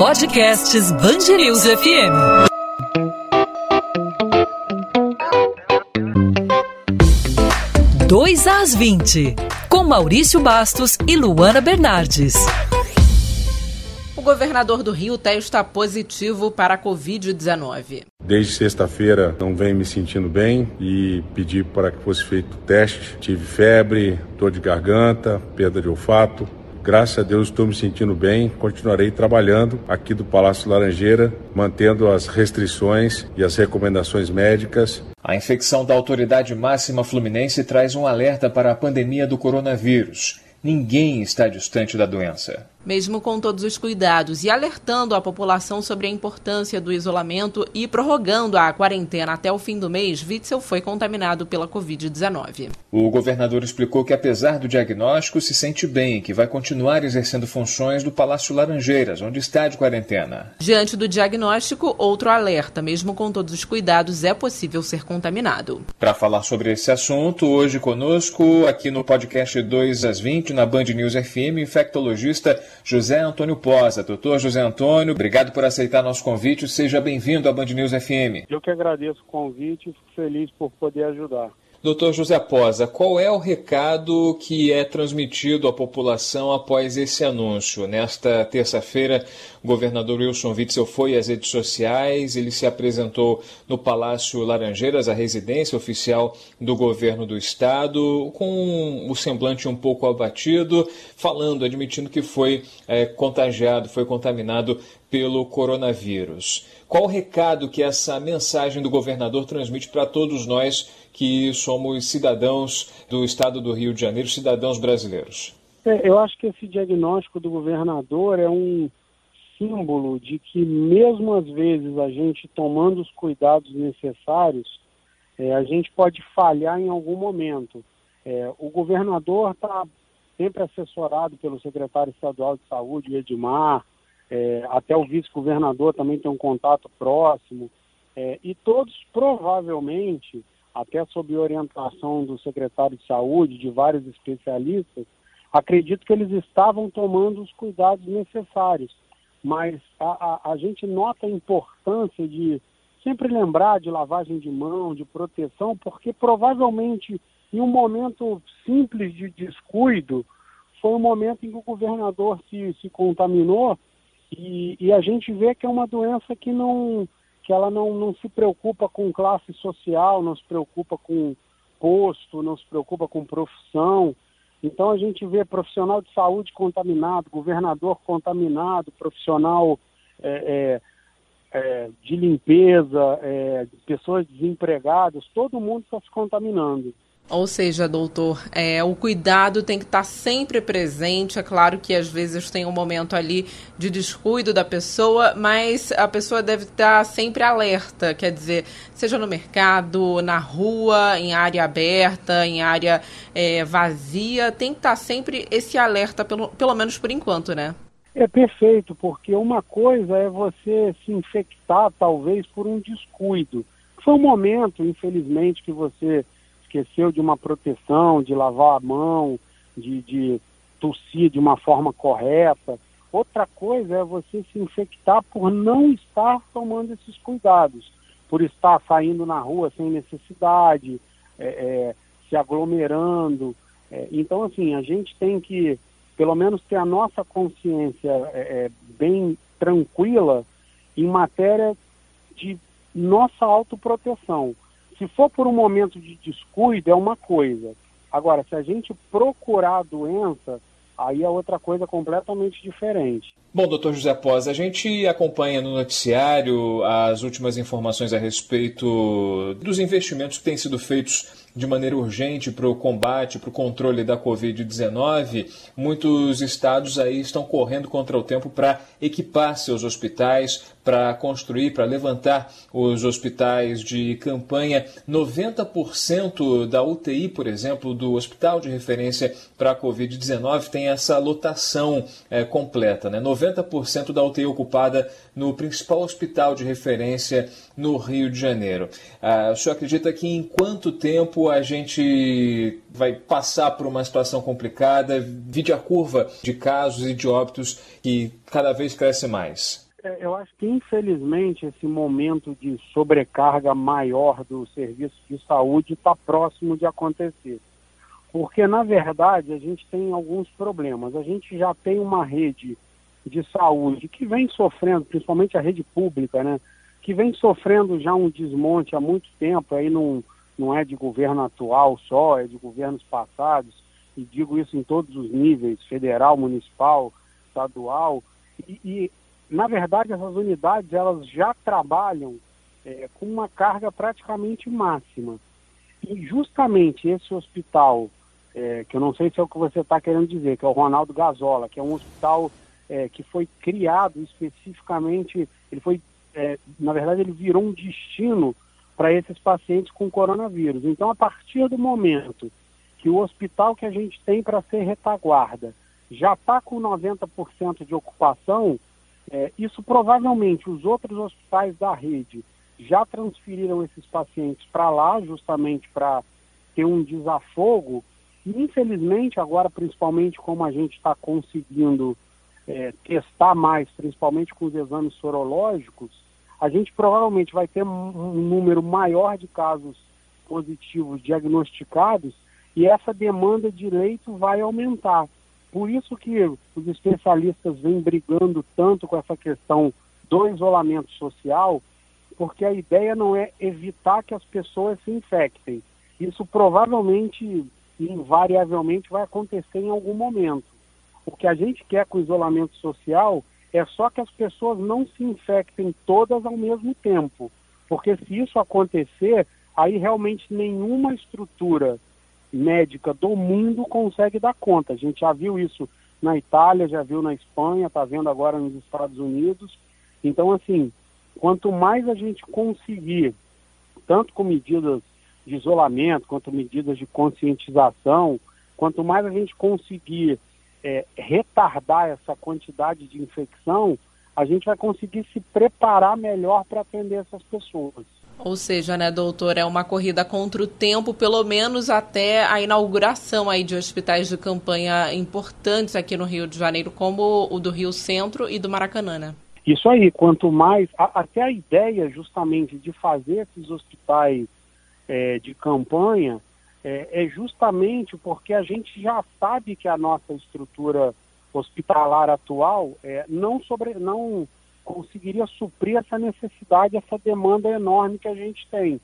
Podcasts Bangerils FM. Dois às 20, com Maurício Bastos e Luana Bernardes. O governador do Rio está positivo para a Covid-19. Desde sexta-feira não venho me sentindo bem e pedi para que fosse feito o teste. Tive febre, dor de garganta, perda de olfato, Graças a Deus estou me sentindo bem, continuarei trabalhando aqui do Palácio Laranjeira, mantendo as restrições e as recomendações médicas. A infecção da autoridade máxima fluminense traz um alerta para a pandemia do coronavírus. Ninguém está distante da doença. Mesmo com todos os cuidados e alertando a população sobre a importância do isolamento e prorrogando a quarentena até o fim do mês, Witzel foi contaminado pela Covid-19. O governador explicou que, apesar do diagnóstico, se sente bem e que vai continuar exercendo funções do Palácio Laranjeiras, onde está de quarentena. Diante do diagnóstico, outro alerta: mesmo com todos os cuidados, é possível ser contaminado. Para falar sobre esse assunto, hoje conosco, aqui no podcast 2 às 20, na Band News FM, infectologista José Antônio Posa. Doutor José Antônio, obrigado por aceitar nosso convite. Seja bem-vindo à Band News FM. Eu que agradeço o convite e fico feliz por poder ajudar. Doutor José Posa, qual é o recado que é transmitido à população após esse anúncio? Nesta terça-feira, o governador Wilson Witzel foi às redes sociais, ele se apresentou no Palácio Laranjeiras, a residência oficial do governo do estado, com o semblante um pouco abatido, falando, admitindo que foi é, contagiado, foi contaminado pelo coronavírus. Qual o recado que essa mensagem do governador transmite para todos nós que somos cidadãos do estado do Rio de Janeiro, cidadãos brasileiros? É, eu acho que esse diagnóstico do governador é um símbolo de que, mesmo às vezes, a gente tomando os cuidados necessários, é, a gente pode falhar em algum momento. É, o governador está sempre assessorado pelo secretário estadual de saúde, Edmar, é, até o vice-governador também tem um contato próximo, é, e todos provavelmente até sob orientação do secretário de saúde, de vários especialistas, acredito que eles estavam tomando os cuidados necessários. Mas a, a, a gente nota a importância de sempre lembrar de lavagem de mão, de proteção, porque provavelmente em um momento simples de descuido, foi um momento em que o governador se, se contaminou e, e a gente vê que é uma doença que não, que ela não, não se preocupa com classe social, não se preocupa com posto, não se preocupa com profissão. Então a gente vê profissional de saúde contaminado, governador contaminado, profissional é, é, é, de limpeza, é, pessoas desempregadas, todo mundo está se contaminando. Ou seja, doutor, é, o cuidado tem que estar sempre presente. É claro que às vezes tem um momento ali de descuido da pessoa, mas a pessoa deve estar sempre alerta. Quer dizer, seja no mercado, na rua, em área aberta, em área é, vazia, tem que estar sempre esse alerta, pelo, pelo menos por enquanto, né? É perfeito, porque uma coisa é você se infectar, talvez, por um descuido. Foi um momento, infelizmente, que você esqueceu de uma proteção, de lavar a mão, de, de tossir de uma forma correta. Outra coisa é você se infectar por não estar tomando esses cuidados, por estar saindo na rua sem necessidade, é, é, se aglomerando. É, então, assim, a gente tem que, pelo menos, ter a nossa consciência é, é, bem tranquila em matéria de nossa autoproteção. Se for por um momento de descuido, é uma coisa. Agora, se a gente procurar a doença, aí é outra coisa completamente diferente. Bom, doutor José Pós, a gente acompanha no noticiário as últimas informações a respeito dos investimentos que têm sido feitos de maneira urgente para o combate, para o controle da Covid-19, muitos estados aí estão correndo contra o tempo para equipar seus hospitais, para construir, para levantar os hospitais de campanha. 90% da UTI, por exemplo, do hospital de referência para a Covid-19 tem essa lotação é, completa, né? 90% da UTI ocupada no principal hospital de referência no Rio de Janeiro. Ah, o senhor acredita que em quanto tempo a gente vai passar por uma situação complicada, vide a curva de casos e de óbitos que cada vez cresce mais? É, eu acho que, infelizmente, esse momento de sobrecarga maior do serviço de saúde está próximo de acontecer. Porque, na verdade, a gente tem alguns problemas. A gente já tem uma rede de saúde que vem sofrendo, principalmente a rede pública, né? Que vem sofrendo já um desmonte há muito tempo, aí não, não é de governo atual só, é de governos passados, e digo isso em todos os níveis, federal, municipal, estadual, e, e na verdade, essas unidades elas já trabalham é, com uma carga praticamente máxima. E justamente esse hospital, é, que eu não sei se é o que você está querendo dizer, que é o Ronaldo Gazola, que é um hospital é, que foi criado especificamente, ele foi, é, na verdade, ele virou um destino para esses pacientes com coronavírus. Então, a partir do momento que o hospital que a gente tem para ser retaguarda já está com 90% de ocupação, é, isso provavelmente os outros hospitais da rede já transferiram esses pacientes para lá, justamente para ter um desafogo. E, infelizmente, agora, principalmente como a gente está conseguindo é, testar mais, principalmente com os exames sorológicos, a gente provavelmente vai ter um, número maior de casos positivos diagnosticados e essa demanda de leito vai aumentar. Por isso que os especialistas vêm brigando tanto com essa questão do isolamento social, porque a ideia não é evitar que as pessoas se infectem. Isso provavelmente, invariavelmente, vai acontecer em algum momento. O que a gente quer com o isolamento social é só que as pessoas não se infectem todas ao mesmo tempo. Porque se isso acontecer, aí realmente nenhuma estrutura médica do mundo consegue dar conta. A gente já viu isso na Itália, já viu na Espanha, está vendo agora nos Estados Unidos. Então, assim, quanto mais a gente conseguir, tanto com medidas de isolamento, quanto medidas de conscientização, quanto mais a gente conseguir é, retardar essa quantidade de infecção, a gente vai conseguir se preparar melhor para atender essas pessoas. Ou seja, né, doutor, é uma corrida contra o tempo, pelo menos até a inauguração aí de hospitais de campanha importantes aqui no Rio de Janeiro, como o do Rio Centro e do Maracanã, né? Isso aí, quanto mais, a, até a ideia justamente de fazer esses hospitais é, de campanha é, é justamente porque a gente já sabe que a nossa estrutura hospitalar atual é, não sobre, não conseguiria suprir essa necessidade, essa demanda enorme que a gente tem.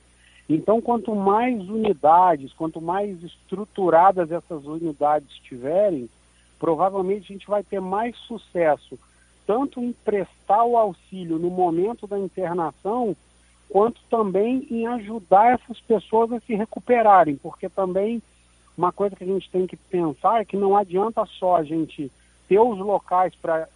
Então, quanto mais unidades, quanto mais estruturadas essas unidades estiverem, provavelmente a gente vai ter mais sucesso, tanto em prestar o auxílio no momento da internação, quanto também em ajudar essas pessoas a se recuperarem, porque também uma coisa que a gente tem que pensar é que não adianta só a gente ter os locais para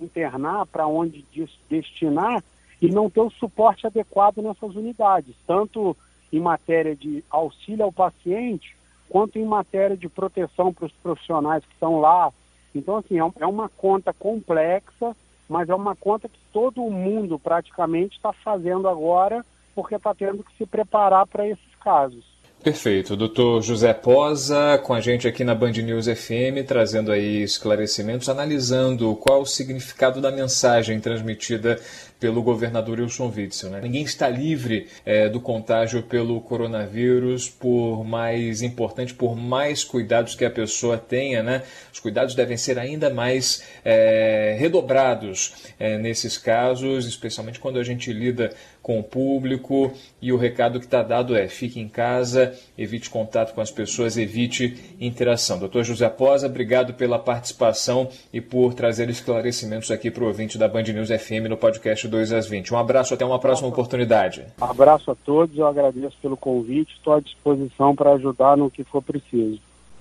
internar, para onde destinar e não ter o suporte adequado nessas unidades, tanto em matéria de auxílio ao paciente, quanto em matéria de proteção para os profissionais que estão lá. Então, assim, é, é uma conta complexa, mas é uma conta que todo mundo praticamente está fazendo agora, porque está tendo que se preparar para esses casos. Perfeito. Doutor José Posa, com a gente aqui na Band News FM, trazendo aí esclarecimentos, analisando qual o significado da mensagem transmitida pelo governador Wilson Witzel. Né? Ninguém está livre é, do contágio pelo coronavírus, por mais importante, por mais cuidados que a pessoa tenha. Né? Os cuidados devem ser ainda mais é, redobrados é, nesses casos, especialmente quando a gente lida com o público. E o recado que está dado é: fique em casa, evite contato com as pessoas, evite interação. Doutor José Posa, obrigado pela participação e por trazer esclarecimentos aqui para o ouvinte da Band News FM no podcast 2 às 20. Um abraço, até uma próxima oportunidade. Abraço a todos, eu agradeço pelo convite, estou à disposição para ajudar no que for preciso.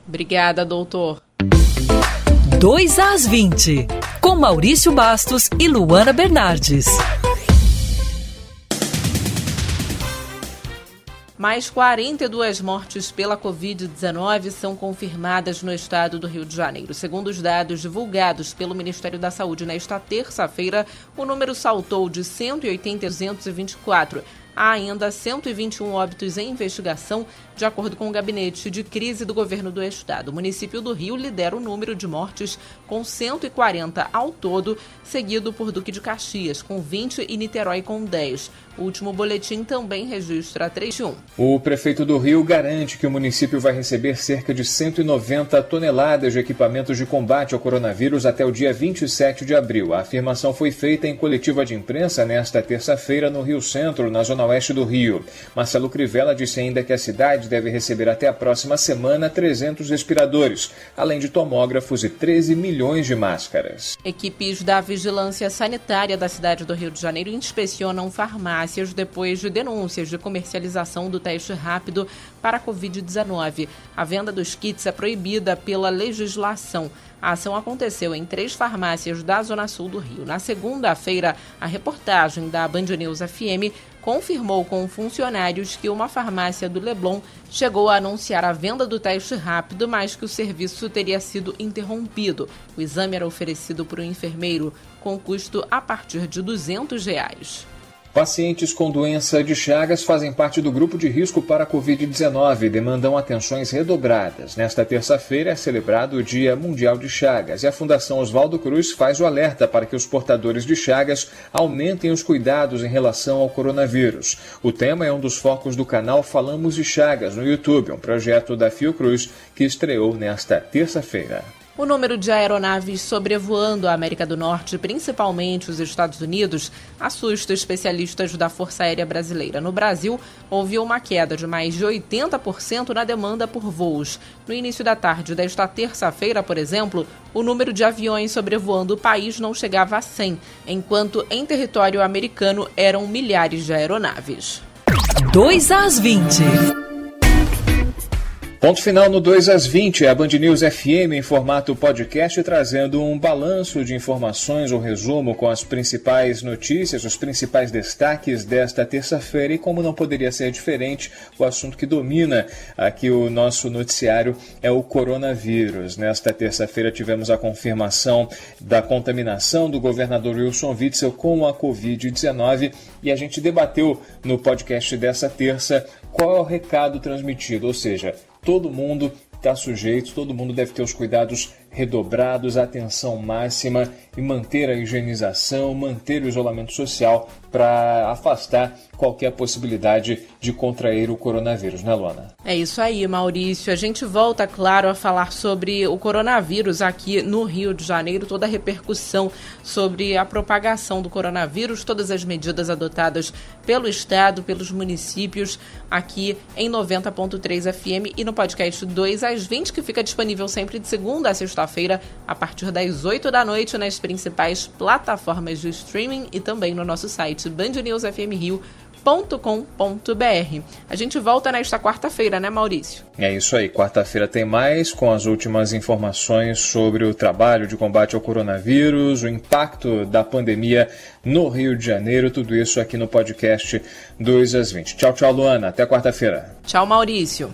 Obrigada, doutor. 2 às 20, com Maurício Bastos e Luana Bernardes. Mais 42 mortes pela Covid-19 são confirmadas no estado do Rio de Janeiro. Segundo os dados divulgados pelo Ministério da Saúde nesta terça-feira, o número saltou de 180 a 224. Há ainda 121 óbitos em investigação, de acordo com o gabinete de crise do governo do estado. O município do Rio lidera o número de mortes, com 140 ao todo, seguido por Duque de Caxias, com 20 e Niterói com 10. O último boletim também registra 31. O prefeito do Rio garante que o município vai receber cerca de 190 toneladas de equipamentos de combate ao coronavírus até o dia 27 de abril. A afirmação foi feita em coletiva de imprensa nesta terça-feira no Rio Centro, na zona oeste do Rio. Marcelo Crivella disse ainda que a cidade deve receber até a próxima semana 300 respiradores, além de tomógrafos e 13 milhões de máscaras. Equipes da Vigilância Sanitária da cidade do Rio de Janeiro inspecionam farmácias depois de denúncias de comercialização do teste rápido para a Covid-19. A venda dos kits é proibida pela legislação. A ação aconteceu em três farmácias da Zona Sul do Rio. Na segunda-feira, a reportagem da Band News FM confirmou com funcionários que uma farmácia do Leblon chegou a anunciar a venda do teste rápido, mas que o serviço teria sido interrompido. O exame era oferecido por um enfermeiro com custo a partir de 200 reais. Pacientes com doença de Chagas fazem parte do grupo de risco para a Covid-19 e demandam atenções redobradas. Nesta terça-feira é celebrado o Dia Mundial de Chagas e a Fundação Oswaldo Cruz faz o alerta para que os portadores de Chagas aumentem os cuidados em relação ao coronavírus. O tema é um dos focos do canal Falamos de Chagas no YouTube, um projeto da Fiocruz que estreou nesta terça-feira. O número de aeronaves sobrevoando a América do Norte, principalmente os Estados Unidos, assusta especialistas da Força Aérea Brasileira. No Brasil, houve uma queda de mais de 80% na demanda por voos. No início da tarde desta terça-feira, por exemplo, o número de aviões sobrevoando o país não chegava a 100, enquanto em território americano eram milhares de aeronaves. 2 às 20. Ponto final no 2 às 20, a Band News FM em formato podcast trazendo um balanço de informações, um resumo com as principais notícias, os principais destaques desta terça-feira. E como não poderia ser diferente, o assunto que domina aqui o nosso noticiário é o coronavírus. Nesta terça-feira tivemos a confirmação da contaminação do governador Wilson Witzel com a Covid-19 e a gente debateu no podcast dessa terça qual é o recado transmitido, ou seja, todo mundo está sujeito, todo mundo deve ter os cuidados redobrados, atenção máxima e manter a higienização, manter o isolamento social para afastar qualquer possibilidade de contrair o coronavírus, né, Luana? É isso aí, Maurício. A gente volta, claro, a falar sobre o coronavírus aqui no Rio de Janeiro, toda a repercussão sobre a propagação do coronavírus, todas as medidas adotadas pelo Estado, pelos municípios, aqui em 90.3 FM e no podcast 2 às 20, que fica disponível sempre de segunda a sexta-feira, a partir das 8 da noite, nas principais plataformas de streaming e também no nosso site bandnewsfmrio.com.br. A gente volta nesta quarta-feira, né, Maurício? É isso aí. Quarta-feira tem mais com as últimas informações sobre o trabalho de combate ao coronavírus, o impacto da pandemia no Rio de Janeiro. Tudo isso aqui no podcast 2 às 20. Tchau, tchau, Luana. Até quarta-feira. Tchau, Maurício.